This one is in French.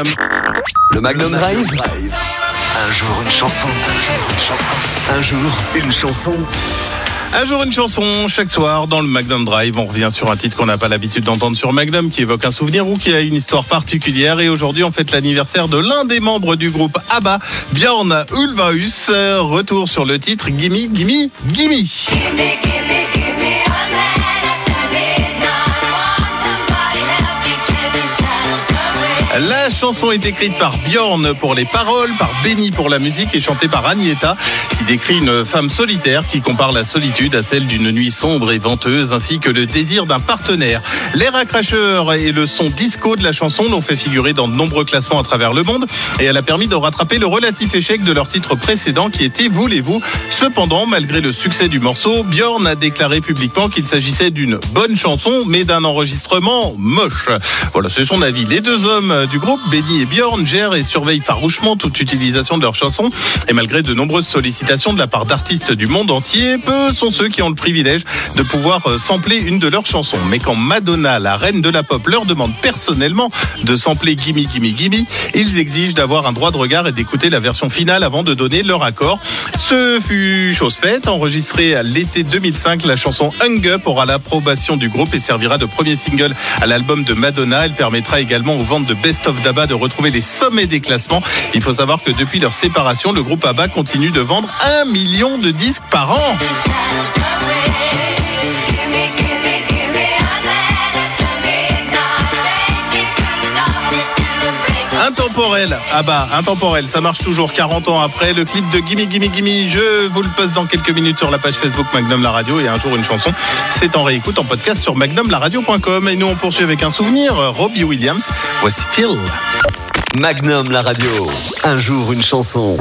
Magnum. Le Magnum Drive. Un jour une chanson. Un jour une chanson. Un jour une chanson, chaque soir dans le Magnum Drive, on revient sur un titre qu'on n'a pas l'habitude d'entendre sur Magnum, qui évoque un souvenir ou qui a une histoire particulière. Et aujourd'hui, on fête l'anniversaire de l'un des membres du groupe ABBA, Björn Ulvaeus. Retour sur le titre Gimme, Gimme, Gimme. La chanson est écrite par Bjorn pour les paroles, par Benny pour la musique et chantée par Agneta, qui décrit une femme solitaire qui compare la solitude à celle d'une nuit sombre et venteuse, ainsi que le désir d'un partenaire. L'air à cracheur et le son disco de la chanson l'ont fait figurer dans de nombreux classements à travers le monde et elle a permis de rattraper le relatif échec de leur titre précédent qui était Voulez-vous. Cependant, malgré le succès du morceau, Bjorn a déclaré publiquement qu'il s'agissait d'une bonne chanson, mais d'un enregistrement moche. Voilà, c'est son avis. Les deux hommes du groupe, Benny et Bjorn, gèrent et surveillent farouchement toute utilisation de leurs chansons. Et malgré de nombreuses sollicitations de la part d'artistes du monde entier, peu sont ceux qui ont le privilège de pouvoir euh, sampler une de leurs chansons. Mais quand Madonna, la reine de la pop, leur demande personnellement de sampler Gimme Gimme Gimme, ils exigent d'avoir un droit de regard et d'écouter la version finale avant de donner leur accord. Ce fut chose faite, enregistrée à l'été 2005, la chanson Hung Up aura l'approbation du groupe et servira de premier single à l'album de Madonna. Elle permettra également aux ventes de Best d'ABBA de retrouver les sommets des classements. Il faut savoir que depuis leur séparation, le groupe ABBA continue de vendre un million de disques par an. Intemporel, ah bah, intemporel, ça marche toujours 40 ans après. Le clip de Gimme Gimme Gimme, je vous le poste dans quelques minutes sur la page Facebook Magnum La Radio et un jour une chanson. C'est en réécoute en podcast sur magnumlaradio.com. Et nous on poursuit avec un souvenir, Robbie Williams. Voici Phil. Magnum la radio. Un jour une chanson.